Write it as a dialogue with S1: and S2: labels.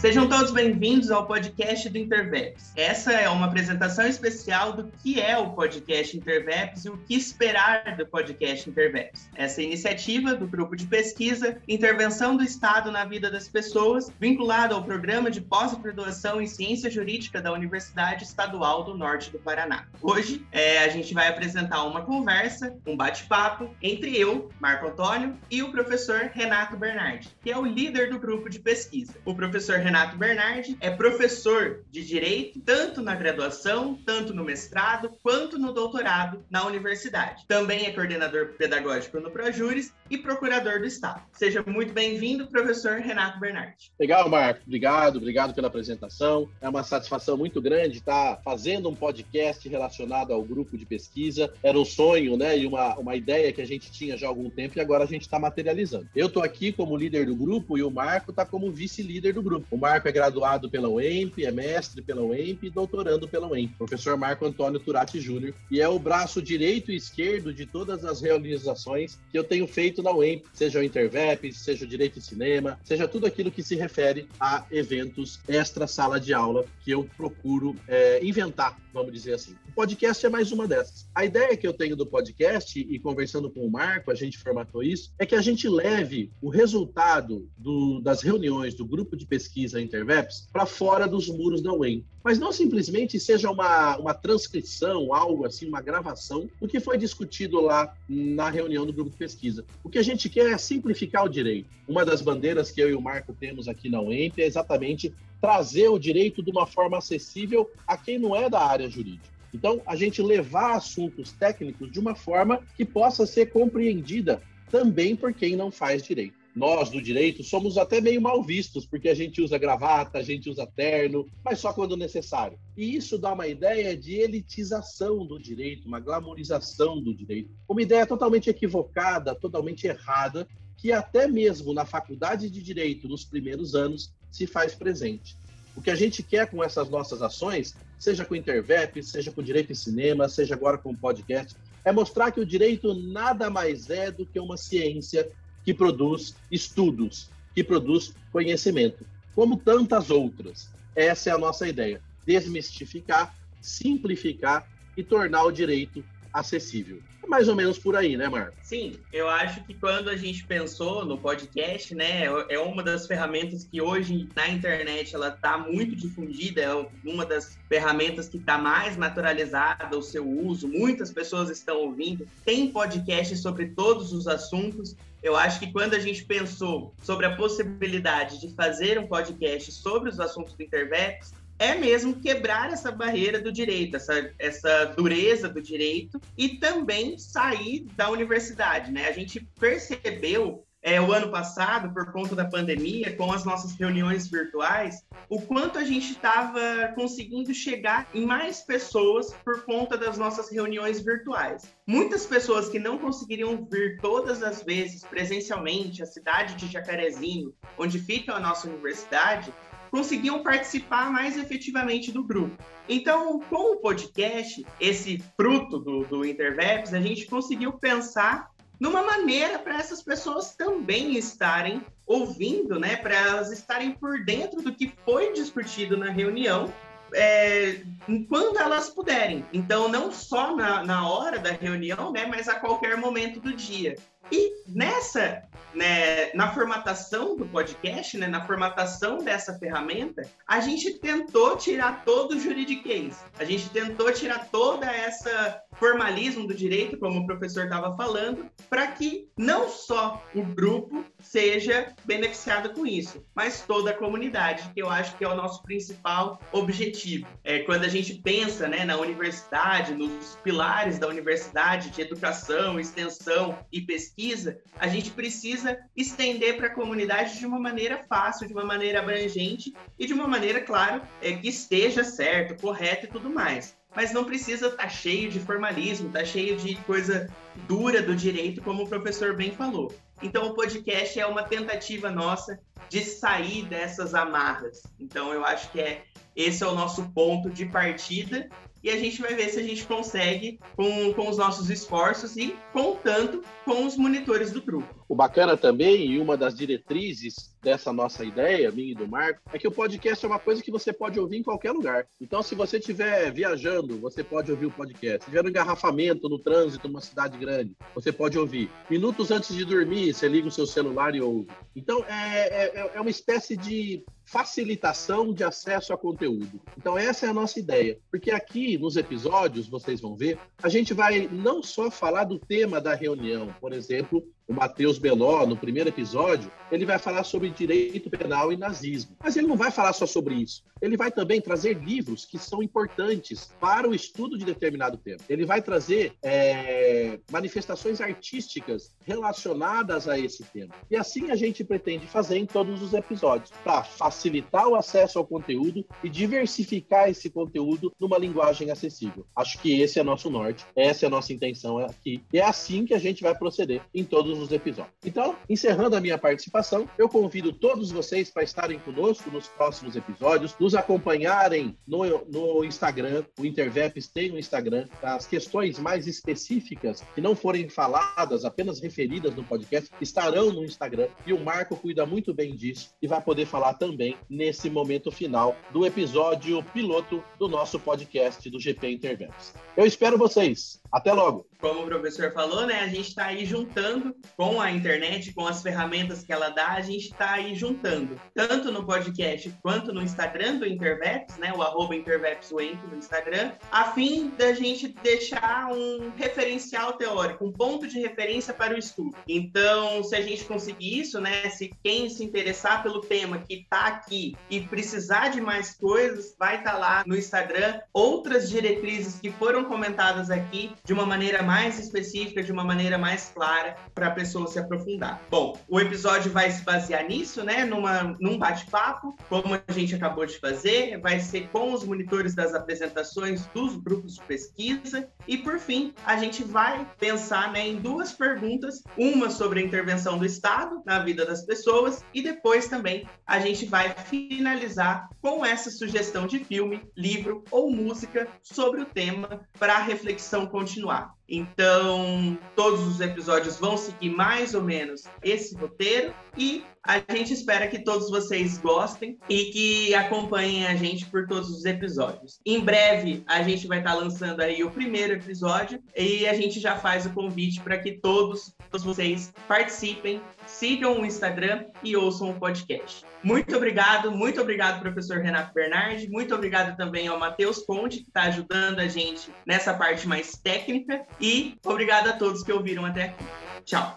S1: Sejam todos bem-vindos ao podcast do Interveps. Essa é uma apresentação especial do que é o podcast Interveps e o que esperar do podcast Interveps. Essa iniciativa do grupo de pesquisa Intervenção do Estado na Vida das Pessoas, vinculado ao programa de pós-graduação em Ciência Jurídica da Universidade Estadual do Norte do Paraná. Hoje, é, a gente vai apresentar uma conversa, um bate-papo entre eu, Marco Antônio, e o professor Renato Bernardi, que é o líder do grupo de pesquisa. O professor Renato Bernardi é professor de Direito, tanto na graduação, tanto no mestrado, quanto no doutorado na universidade. Também é coordenador pedagógico no Projures e procurador do Estado. Seja muito bem-vindo, professor Renato Bernardi.
S2: Legal, Marco. Obrigado, obrigado pela apresentação. É uma satisfação muito grande estar fazendo um podcast relacionado ao grupo de pesquisa. Era um sonho, né, e uma, uma ideia que a gente tinha já há algum tempo e agora a gente está materializando. Eu estou aqui como líder do grupo e o Marco está como vice-líder do grupo. Marco é graduado pela UEMP, é mestre pela UEMP e doutorando pela UEMP. Professor Marco Antônio Turati Júnior. E é o braço direito e esquerdo de todas as realizações que eu tenho feito na UEMP, seja o Intervep, seja o Direito e Cinema, seja tudo aquilo que se refere a eventos extra sala de aula que eu procuro é, inventar, vamos dizer assim. O podcast é mais uma dessas. A ideia que eu tenho do podcast, e conversando com o Marco, a gente formatou isso, é que a gente leve o resultado do, das reuniões do grupo de pesquisa pesquisa Interveps para fora dos muros da UEM. Mas não simplesmente seja uma, uma transcrição, algo assim, uma gravação do que foi discutido lá na reunião do grupo de pesquisa. O que a gente quer é simplificar o direito. Uma das bandeiras que eu e o Marco temos aqui na UEMP é exatamente trazer o direito de uma forma acessível a quem não é da área jurídica. Então, a gente levar assuntos técnicos de uma forma que possa ser compreendida também por quem não faz direito nós do direito somos até meio mal vistos, porque a gente usa gravata, a gente usa terno, mas só quando necessário. E isso dá uma ideia de elitização do direito, uma glamorização do direito, uma ideia totalmente equivocada, totalmente errada, que até mesmo na faculdade de direito, nos primeiros anos, se faz presente. O que a gente quer com essas nossas ações, seja com o Intervep, seja com o Direito em Cinema, seja agora com o podcast, é mostrar que o direito nada mais é do que uma ciência que produz estudos, que produz conhecimento, como tantas outras. Essa é a nossa ideia: desmistificar, simplificar e tornar o direito acessível. É mais ou menos por aí, né, Marco?
S1: Sim, eu acho que quando a gente pensou no podcast, né, é uma das ferramentas que hoje na internet ela está muito difundida, é uma das ferramentas que está mais naturalizada o seu uso, muitas pessoas estão ouvindo, tem podcast sobre todos os assuntos. Eu acho que quando a gente pensou sobre a possibilidade de fazer um podcast sobre os assuntos do Intervex, é mesmo quebrar essa barreira do direito, essa, essa dureza do direito e também sair da universidade, né? A gente percebeu é, o ano passado, por conta da pandemia, com as nossas reuniões virtuais, o quanto a gente estava conseguindo chegar em mais pessoas por conta das nossas reuniões virtuais. Muitas pessoas que não conseguiriam vir todas as vezes presencialmente à cidade de Jacarezinho, onde fica a nossa universidade, conseguiam participar mais efetivamente do grupo. Então, com o podcast, esse fruto do, do Interveps, a gente conseguiu pensar numa maneira para essas pessoas também estarem ouvindo, né, para elas estarem por dentro do que foi discutido na reunião é, enquanto elas puderem. Então, não só na, na hora da reunião, né, mas a qualquer momento do dia. E nessa, né, na formatação do podcast, né, na formatação dessa ferramenta, a gente tentou tirar todo o juridiquês. A gente tentou tirar toda essa formalismo do direito, como o professor estava falando, para que não só o grupo seja beneficiado com isso, mas toda a comunidade, que eu acho que é o nosso principal objetivo. É quando a gente pensa, né, na universidade, nos pilares da universidade de educação, extensão e pesquisa pesquisa, a gente precisa estender para a comunidade de uma maneira fácil, de uma maneira abrangente e de uma maneira, claro, é, que esteja certo, correto e tudo mais. Mas não precisa estar tá cheio de formalismo, estar tá cheio de coisa dura do direito, como o professor bem falou. Então, o podcast é uma tentativa nossa de sair dessas amarras. Então, eu acho que é esse é o nosso ponto de partida e a gente vai ver se a gente consegue com, com os nossos esforços e contando com os monitores do grupo.
S2: O bacana também, e uma das diretrizes dessa nossa ideia, minha e do Marco, é que o podcast é uma coisa que você pode ouvir em qualquer lugar. Então, se você estiver viajando, você pode ouvir o podcast. Se estiver no engarrafamento, no trânsito, numa cidade grande, você pode ouvir. Minutos antes de dormir, você liga o seu celular e ouve. Então, é, é, é uma espécie de facilitação de acesso a conteúdo. Então, essa é a nossa ideia. Porque aqui nos episódios, vocês vão ver, a gente vai não só falar do tema da reunião, por exemplo, o Matheus Beló, no primeiro episódio, ele vai falar sobre direito penal e nazismo. Mas ele não vai falar só sobre isso. Ele vai também trazer livros que são importantes para o estudo de determinado tema. Ele vai trazer é, manifestações artísticas relacionadas a esse tema. E assim a gente pretende fazer em todos os episódios, para facilitar o acesso ao conteúdo e diversificar esse conteúdo numa linguagem acessível. Acho que esse é nosso norte, essa é a nossa intenção aqui. E é assim que a gente vai proceder em todos os episódios. Então, encerrando a minha participação, eu convido todos vocês para estarem conosco nos próximos episódios, nos acompanharem no, no Instagram. O Interveps tem um Instagram. As questões mais específicas que não forem faladas, apenas referidas no podcast, estarão no Instagram. E o Marco cuida muito bem disso e vai poder falar também nesse momento final do episódio piloto do nosso podcast do GP Interveps. Eu espero vocês. Até logo!
S1: Como o professor falou, né? A gente está aí juntando com a internet, com as ferramentas que ela dá, a gente está aí juntando, tanto no podcast quanto no Instagram do Interveps, né? O arroba IntervepsWent no Instagram, a fim da gente deixar um referencial teórico, um ponto de referência para o estudo. Então, se a gente conseguir isso, né? Se quem se interessar pelo tema que está aqui e precisar de mais coisas, vai estar tá lá no Instagram outras diretrizes que foram comentadas aqui de uma maneira mais específica, de uma maneira mais clara, para a pessoa se aprofundar. Bom, o episódio vai se basear nisso, né? Numa, num bate-papo, como a gente acabou de fazer, vai ser com os monitores das apresentações dos grupos de pesquisa. E, por fim, a gente vai pensar né, em duas perguntas: uma sobre a intervenção do Estado na vida das pessoas, e depois também a gente vai finalizar com essa sugestão de filme, livro ou música sobre o tema para reflexão continuar. Então, todos os episódios vão seguir mais ou menos esse roteiro e a gente espera que todos vocês gostem e que acompanhem a gente por todos os episódios. Em breve, a gente vai estar lançando aí o primeiro episódio e a gente já faz o convite para que todos, todos vocês participem, sigam o Instagram e ouçam o podcast. Muito obrigado, muito obrigado, professor Renato Bernardi. Muito obrigado também ao Matheus Conte, que está ajudando a gente nessa parte mais técnica. E obrigado a todos que ouviram até aqui. Tchau.